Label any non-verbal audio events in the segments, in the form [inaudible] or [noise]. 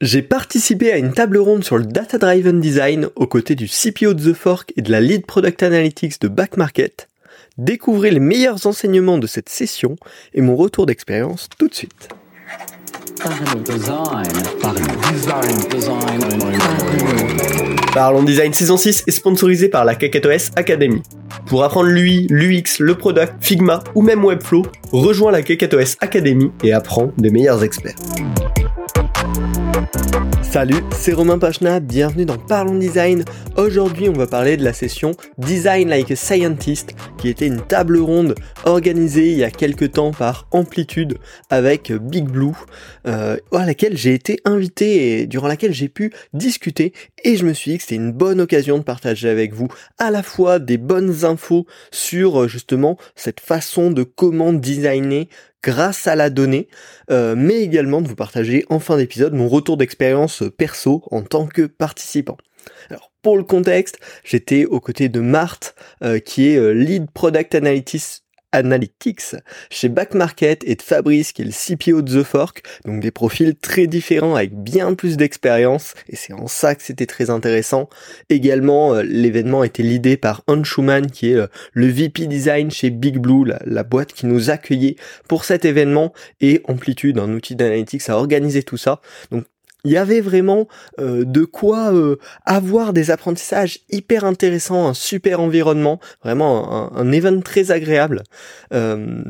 J'ai participé à une table ronde sur le Data Driven Design aux côtés du CPO de The Fork et de la Lead Product Analytics de Back Market. Découvrez les meilleurs enseignements de cette session et mon retour d'expérience tout de suite. Parlons Design saison 6 est sponsorisé par la KakatoS Academy. Pour apprendre l'UI, l'UX, le product, Figma ou même Webflow, rejoins la KakatoS Academy et apprends des meilleurs experts. Salut, c'est Romain Pachna, bienvenue dans Parlons Design. Aujourd'hui, on va parler de la session Design Like a Scientist, qui était une table ronde organisée il y a quelques temps par Amplitude avec Big Blue, euh, à laquelle j'ai été invité et durant laquelle j'ai pu discuter. Et je me suis dit que c'était une bonne occasion de partager avec vous à la fois des bonnes infos sur justement cette façon de comment designer grâce à la donnée, euh, mais également de vous partager en fin d'épisode mon retour d'expérience perso en tant que participant. Alors pour le contexte, j'étais aux côtés de Marthe, euh, qui est euh, lead product analytics Analytics chez Back Market et de Fabrice qui est le CPO de The Fork, donc des profils très différents avec bien plus d'expérience et c'est en ça que c'était très intéressant. Également, euh, l'événement était l'idée par Hans Schumann qui est euh, le VP Design chez Big Blue, la, la, boîte qui nous accueillait pour cet événement et Amplitude, un outil d'analytics, a organisé tout ça. Donc il y avait vraiment euh, de quoi euh, avoir des apprentissages hyper intéressants, un super environnement, vraiment un, un event très agréable. Euh,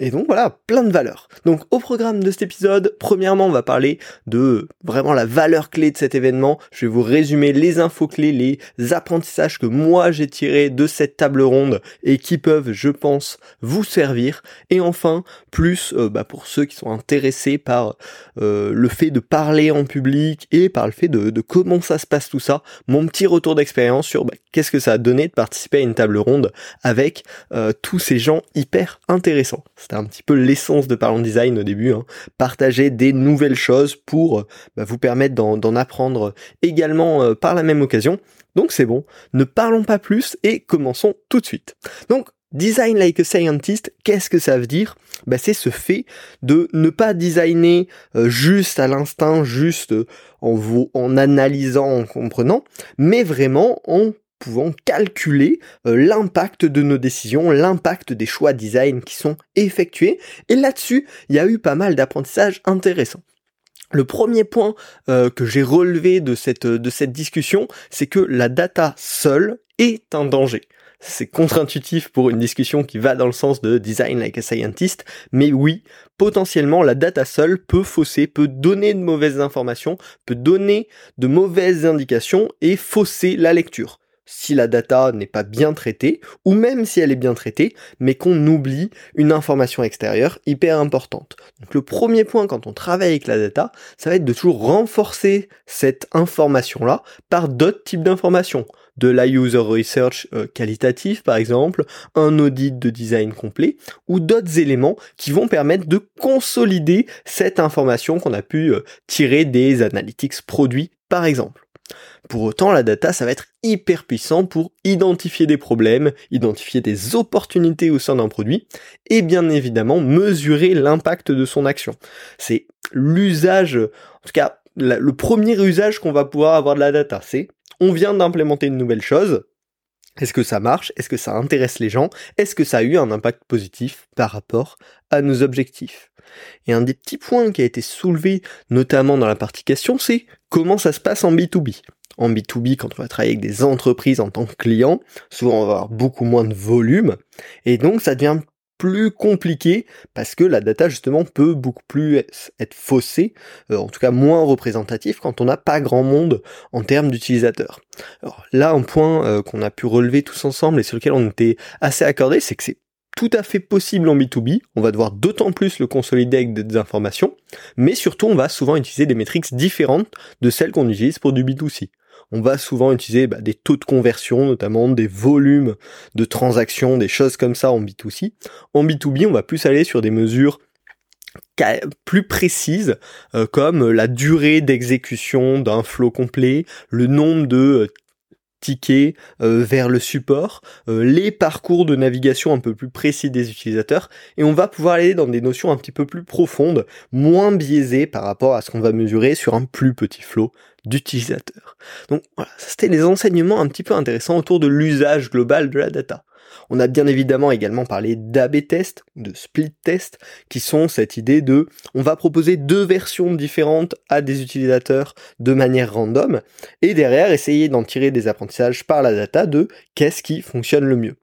et donc voilà, plein de valeurs. Donc au programme de cet épisode, premièrement, on va parler de vraiment la valeur clé de cet événement. Je vais vous résumer les infos clés, les apprentissages que moi j'ai tirés de cette table ronde et qui peuvent, je pense, vous servir. Et enfin, plus bah, pour ceux qui sont intéressés par le fait de parler en et par le fait de, comment ça se passe tout ça, mon petit retour d'expérience sur bah, qu'est-ce que ça a donné de participer à une table ronde avec euh, tous ces gens hyper intéressants. C'était un petit peu l'essence de Parlons Design au début, hein. partager des nouvelles choses pour bah, vous permettre d'en apprendre également euh, par la même occasion. Donc c'est bon, ne parlons pas plus et commençons tout de suite. Donc Design like a scientist, qu'est-ce que ça veut dire? Bah, C'est ce fait de ne pas designer euh, juste à l'instinct, juste euh, en, vous, en analysant, en comprenant, mais vraiment en pouvant calculer euh, l'impact de nos décisions, l'impact des choix design qui sont effectués. Et là-dessus, il y a eu pas mal d'apprentissages intéressants. Le premier point que j'ai relevé de cette, de cette discussion, c'est que la data seule est un danger c'est contre-intuitif pour une discussion qui va dans le sens de design like a scientist, mais oui, potentiellement la data seule peut fausser, peut donner de mauvaises informations, peut donner de mauvaises indications et fausser la lecture. Si la data n'est pas bien traitée, ou même si elle est bien traitée, mais qu'on oublie une information extérieure hyper importante. Donc le premier point quand on travaille avec la data, ça va être de toujours renforcer cette information-là par d'autres types d'informations de la user research euh, qualitative par exemple, un audit de design complet ou d'autres éléments qui vont permettre de consolider cette information qu'on a pu euh, tirer des analytics produits par exemple. Pour autant, la data, ça va être hyper puissant pour identifier des problèmes, identifier des opportunités au sein d'un produit, et bien évidemment mesurer l'impact de son action. C'est l'usage, en tout cas, le premier usage qu'on va pouvoir avoir de la data, c'est on vient d'implémenter une nouvelle chose. Est-ce que ça marche? Est-ce que ça intéresse les gens? Est-ce que ça a eu un impact positif par rapport à nos objectifs? Et un des petits points qui a été soulevé notamment dans la partie question, c'est comment ça se passe en B2B. En B2B, quand on va travailler avec des entreprises en tant que client, souvent on va avoir beaucoup moins de volume, et donc ça devient plus compliqué parce que la data justement peut beaucoup plus être faussée, euh, en tout cas moins représentatif quand on n'a pas grand monde en termes d'utilisateurs. Alors là, un point euh, qu'on a pu relever tous ensemble et sur lequel on était assez accordé, c'est que c'est tout à fait possible en B2B, on va devoir d'autant plus le consolider avec des informations, mais surtout on va souvent utiliser des métriques différentes de celles qu'on utilise pour du B2C on va souvent utiliser bah, des taux de conversion, notamment des volumes de transactions, des choses comme ça en B2C. En B2B, on va plus aller sur des mesures plus précises euh, comme la durée d'exécution d'un flow complet, le nombre de tickets vers le support, les parcours de navigation un peu plus précis des utilisateurs, et on va pouvoir aller dans des notions un petit peu plus profondes, moins biaisées par rapport à ce qu'on va mesurer sur un plus petit flot d'utilisateurs. Donc voilà, c'était les enseignements un petit peu intéressants autour de l'usage global de la data. On a bien évidemment également parlé d'AB test, de split test, qui sont cette idée de on va proposer deux versions différentes à des utilisateurs de manière random, et derrière essayer d'en tirer des apprentissages par la data de qu'est-ce qui fonctionne le mieux.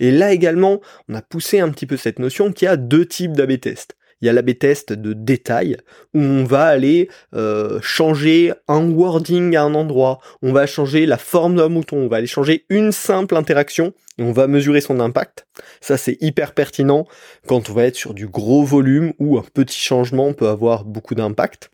Et là également, on a poussé un petit peu cette notion qu'il y a deux types d'AB test il y a l'AB test de détail où on va aller euh, changer un wording à un endroit, on va changer la forme d'un mouton, on va aller changer une simple interaction et on va mesurer son impact. Ça c'est hyper pertinent quand on va être sur du gros volume où un petit changement peut avoir beaucoup d'impact.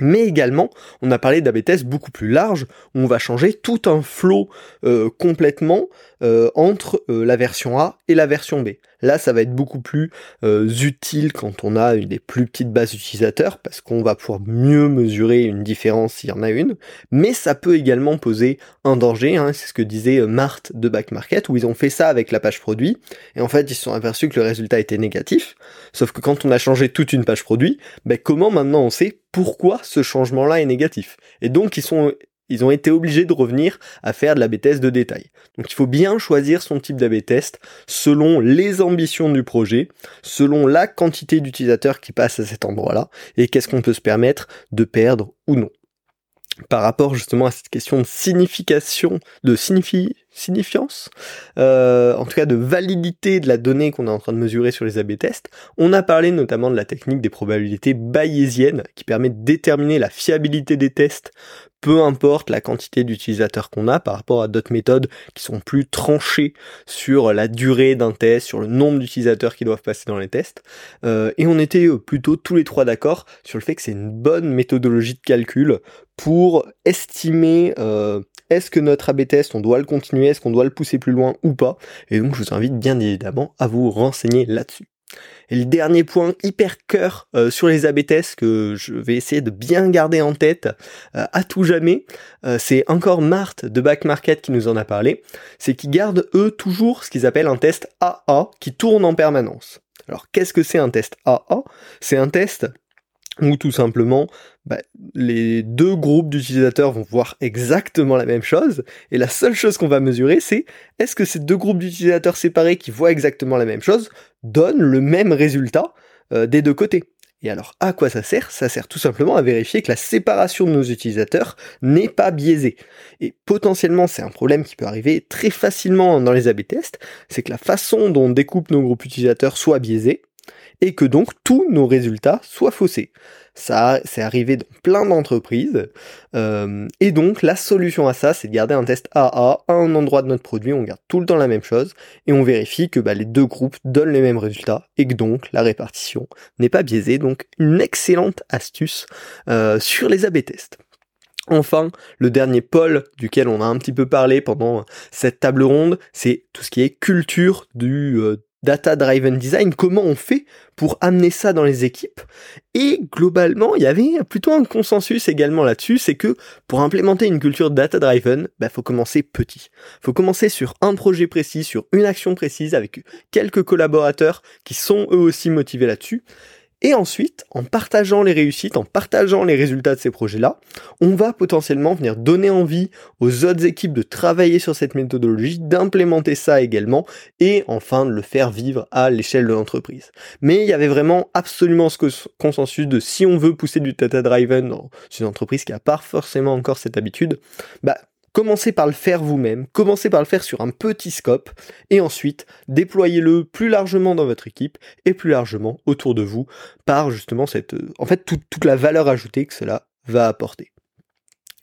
Mais également, on a parlé d'AB test beaucoup plus large, où on va changer tout un flow euh, complètement euh, entre la version A et la version B. Là, ça va être beaucoup plus euh, utile quand on a une des plus petites bases utilisateurs, parce qu'on va pouvoir mieux mesurer une différence s'il y en a une, mais ça peut également poser un danger, hein. c'est ce que disait euh, Marthe de Back Market, où ils ont fait ça avec la page produit, et en fait ils se sont aperçus que le résultat était négatif, sauf que quand on a changé toute une page produit, ben comment maintenant on sait pourquoi ce changement-là est négatif? Et donc ils sont ils ont été obligés de revenir à faire de l'AB test de détail. Donc il faut bien choisir son type d'AB test selon les ambitions du projet, selon la quantité d'utilisateurs qui passent à cet endroit-là, et qu'est-ce qu'on peut se permettre de perdre ou non. Par rapport justement à cette question de signification, de signifiance, euh, en tout cas de validité de la donnée qu'on est en train de mesurer sur les AB tests, on a parlé notamment de la technique des probabilités bayésiennes qui permet de déterminer la fiabilité des tests peu importe la quantité d'utilisateurs qu'on a par rapport à d'autres méthodes qui sont plus tranchées sur la durée d'un test, sur le nombre d'utilisateurs qui doivent passer dans les tests. Euh, et on était euh, plutôt tous les trois d'accord sur le fait que c'est une bonne méthodologie de calcul pour estimer est-ce que notre AB on doit le continuer, est-ce qu'on doit le pousser plus loin ou pas? Et donc je vous invite bien évidemment à vous renseigner là-dessus. Et le dernier point hyper cœur euh, sur les AB tests que je vais essayer de bien garder en tête euh, à tout jamais, euh, c'est encore Marthe de Back Market qui nous en a parlé, c'est qu'ils gardent eux toujours ce qu'ils appellent un test AA qui tourne en permanence. Alors qu'est-ce que c'est un test AA C'est un test où tout simplement bah, les deux groupes d'utilisateurs vont voir exactement la même chose, et la seule chose qu'on va mesurer, c'est est-ce que ces deux groupes d'utilisateurs séparés qui voient exactement la même chose donnent le même résultat euh, des deux côtés. Et alors, à quoi ça sert? Ça sert tout simplement à vérifier que la séparation de nos utilisateurs n'est pas biaisée. Et potentiellement, c'est un problème qui peut arriver très facilement dans les A-B tests, c'est que la façon dont on découpe nos groupes utilisateurs soit biaisée, et que donc tous nos résultats soient faussés. Ça, c'est arrivé dans plein d'entreprises. Euh, et donc, la solution à ça, c'est de garder un test AA à un endroit de notre produit. On garde tout le temps la même chose et on vérifie que bah, les deux groupes donnent les mêmes résultats et que donc la répartition n'est pas biaisée. Donc, une excellente astuce euh, sur les AB tests. Enfin, le dernier pôle duquel on a un petit peu parlé pendant cette table ronde, c'est tout ce qui est culture du, euh, data driven design, comment on fait pour amener ça dans les équipes. Et globalement, il y avait plutôt un consensus également là-dessus, c'est que pour implémenter une culture data driven, bah faut commencer petit. Faut commencer sur un projet précis, sur une action précise avec quelques collaborateurs qui sont eux aussi motivés là-dessus. Et ensuite, en partageant les réussites, en partageant les résultats de ces projets-là, on va potentiellement venir donner envie aux autres équipes de travailler sur cette méthodologie, d'implémenter ça également, et enfin de le faire vivre à l'échelle de l'entreprise. Mais il y avait vraiment absolument ce consensus de si on veut pousser du data driven dans une entreprise qui n'a pas forcément encore cette habitude, bah Commencez par le faire vous-même, commencez par le faire sur un petit scope, et ensuite déployez-le plus largement dans votre équipe et plus largement autour de vous par justement cette, euh, en fait, toute, la valeur ajoutée que cela va apporter.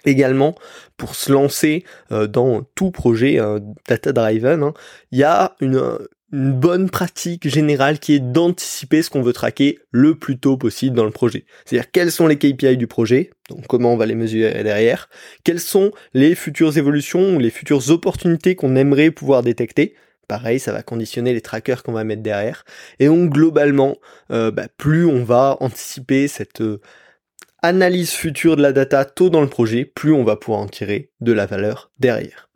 Également, pour se lancer euh, dans tout projet euh, data driven, hein, il y a une, une bonne pratique générale qui est d'anticiper ce qu'on veut traquer le plus tôt possible dans le projet. C'est-à-dire quels sont les KPI du projet, donc comment on va les mesurer derrière, quelles sont les futures évolutions ou les futures opportunités qu'on aimerait pouvoir détecter. Pareil, ça va conditionner les trackers qu'on va mettre derrière. Et donc globalement, euh, bah, plus on va anticiper cette euh, analyse future de la data tôt dans le projet, plus on va pouvoir en tirer de la valeur derrière.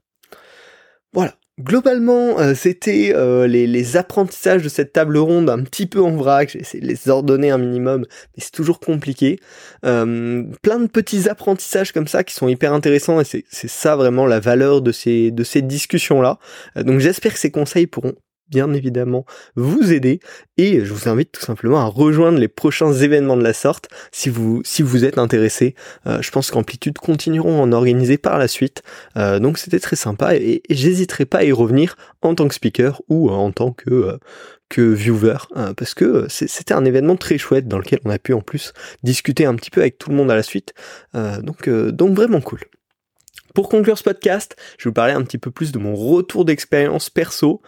Globalement, euh, c'était euh, les, apprentissages de cette table ronde un petit peu en vrac. J'ai essayé de les ordonner un minimum, mais c'est toujours compliqué. Euh, plein de petits apprentissages comme ça qui sont hyper intéressants et c'est ça vraiment la valeur de ces, de ces discussions-là. donc j'espère que ces conseils pourront bien évidemment vous aider et je vous invite tout simplement à rejoindre les prochains événements de la sorte si vous si vous êtes intéressé. Euh, je pense qu'Amplitude continueront à en organiser par la suite. Euh, donc c'était très sympa et, j'hésiterai pas à y revenir en tant que speaker ou en tant que euh, que viewer parce que c'était un événement très chouette dans lequel on a pu en plus discuter un petit peu avec tout le monde à la suite. donc donc vraiment cool. Pour conclure ce podcast, je vais vous parler un petit peu plus de mon retour d'expérience perso.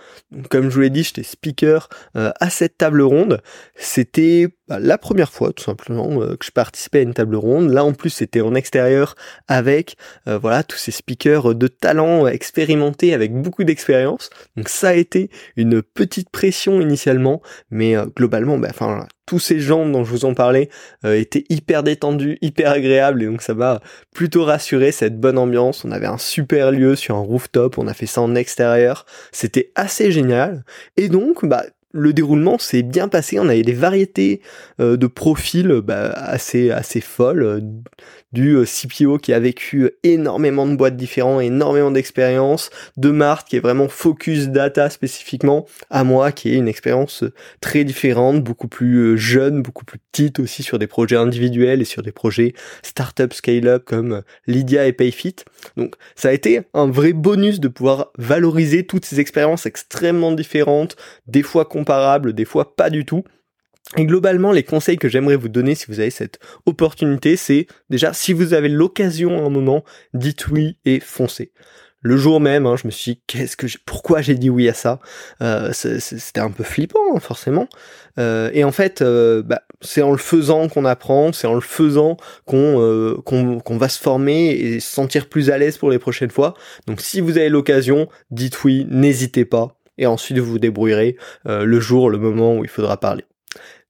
comme je vous l'ai dit, j'étais speaker euh, à cette table ronde. C'était bah, la première fois tout simplement euh, que je participais à une table ronde. Là en plus c'était en extérieur avec euh, voilà tous ces speakers de talent expérimentés avec beaucoup d'expérience. Donc ça a été une petite pression initialement, mais globalement, bah, enfin tous ces gens dont je vous en parlais euh, étaient hyper détendus, hyper agréables et donc ça m'a plutôt rassuré cette bonne ambiance. On avait un super lieu sur un rooftop, on a fait ça en extérieur, c'était assez génial. Et donc bah le déroulement s'est bien passé. On avait des variétés euh, de profils bah, assez assez folles. Euh, du euh, CPO qui a vécu énormément de boîtes différentes, énormément d'expérience, de Marthe qui est vraiment focus data spécifiquement, à moi qui est une expérience très différente, beaucoup plus jeune, beaucoup plus petite aussi sur des projets individuels et sur des projets startup scale-up comme Lydia et Payfit. Donc ça a été un vrai bonus de pouvoir valoriser toutes ces expériences extrêmement différentes, des fois comparables, des fois pas du tout. Et globalement, les conseils que j'aimerais vous donner si vous avez cette opportunité, c'est déjà, si vous avez l'occasion à un moment, dites oui et foncez. Le jour même, hein, je me suis dit, qu'est-ce que pourquoi j'ai dit oui à ça? Euh, C'était un peu flippant, hein, forcément. Euh, et en fait, euh, bah, c'est en le faisant qu'on apprend, c'est en le faisant qu'on qu'on va se former et se sentir plus à l'aise pour les prochaines fois. Donc, si vous avez l'occasion, dites oui, n'hésitez pas, et ensuite vous vous débrouillerez le jour, le moment où il faudra parler.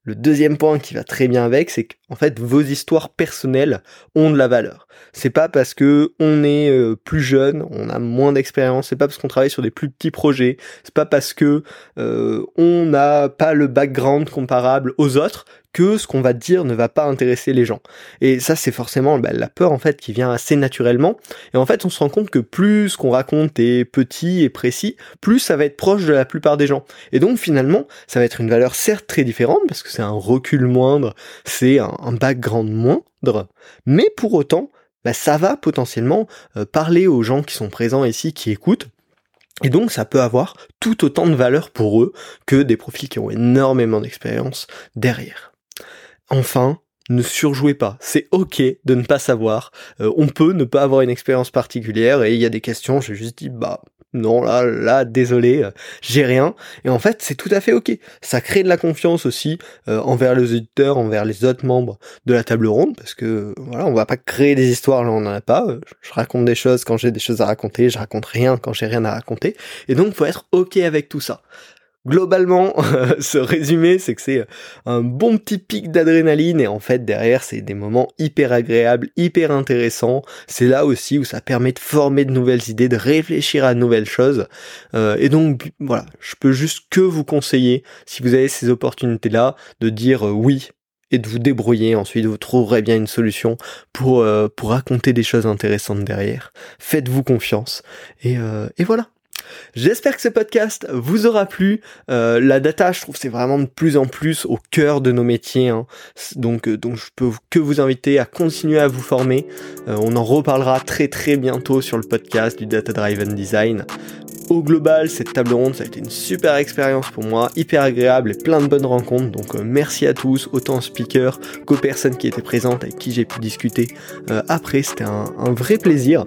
Le deuxième point qui va très bien avec, c'est qu'en fait vos histoires personnelles ont de la valeur. C'est pas parce que on est euh, plus jeune, on a moins d'expérience, c'est pas parce qu'on travaille sur des plus petits projets, c'est pas parce que euh, on n'a pas le background comparable aux autres que ce qu'on va dire ne va pas intéresser les gens. Et ça, c'est forcément bah, la peur en fait qui vient assez naturellement. Et en fait, on se rend compte que plus ce qu'on raconte est petit et précis, plus ça va être proche de la plupart des gens. Et donc finalement, ça va être une valeur certes très différente parce que c'est un recul moindre, c'est un, background moindre, mais pour autant, bah, ça va potentiellement euh, parler aux gens qui sont présents ici, qui écoutent, et donc ça peut avoir tout autant de valeur pour eux que des profils qui ont énormément d'expérience derrière. Enfin, ne surjouez pas. C'est ok de ne pas savoir. Euh, on peut ne pas avoir une expérience particulière et il y a des questions, j'ai juste dit bah non là là désolé, euh, j'ai rien. Et en fait c'est tout à fait ok. Ça crée de la confiance aussi euh, envers les auditeurs, envers les autres membres de la table ronde parce que voilà on va pas créer des histoires là on en a pas. Je raconte des choses quand j'ai des choses à raconter, je raconte rien quand j'ai rien à raconter. Et donc faut être ok avec tout ça. Globalement, [laughs] ce résumé, c'est que c'est un bon petit pic d'adrénaline et en fait derrière c'est des moments hyper agréables, hyper intéressants. C'est là aussi où ça permet de former de nouvelles idées, de réfléchir à de nouvelles choses. Euh, et donc voilà, je peux juste que vous conseiller, si vous avez ces opportunités-là, de dire euh, oui et de vous débrouiller. Ensuite, vous trouverez bien une solution pour, euh, pour raconter des choses intéressantes derrière. Faites-vous confiance. Et, et voilà. J'espère que ce podcast vous aura plu. Euh, la data, je trouve, c'est vraiment de plus en plus au cœur de nos métiers. Hein. Donc, euh, donc, je peux que vous inviter à continuer à vous former. Euh, on en reparlera très très bientôt sur le podcast du Data Driven Design. Au global, cette table ronde, ça a été une super expérience pour moi, hyper agréable et plein de bonnes rencontres. Donc merci à tous, autant aux speakers qu'aux personnes qui étaient présentes avec qui j'ai pu discuter après. C'était un vrai plaisir.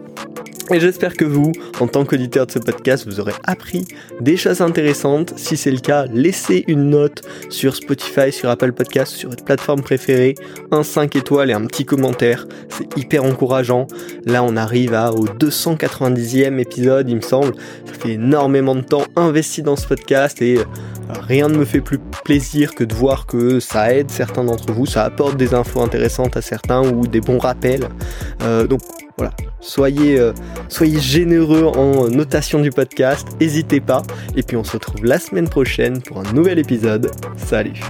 Et j'espère que vous, en tant qu'auditeur de ce podcast, vous aurez appris des choses intéressantes. Si c'est le cas, laissez une note sur Spotify, sur Apple Podcast, sur votre plateforme préférée, un 5 étoiles et un petit commentaire. C'est hyper encourageant. Là, on arrive à, au 290e épisode, il me semble. Ça fait énormément de temps investi dans ce podcast et euh, rien ne me fait plus plaisir que de voir que ça aide certains d'entre vous, ça apporte des infos intéressantes à certains ou des bons rappels. Euh, donc voilà, soyez, euh, soyez généreux en notation du podcast, n'hésitez pas. Et puis on se retrouve la semaine prochaine pour un nouvel épisode. Salut.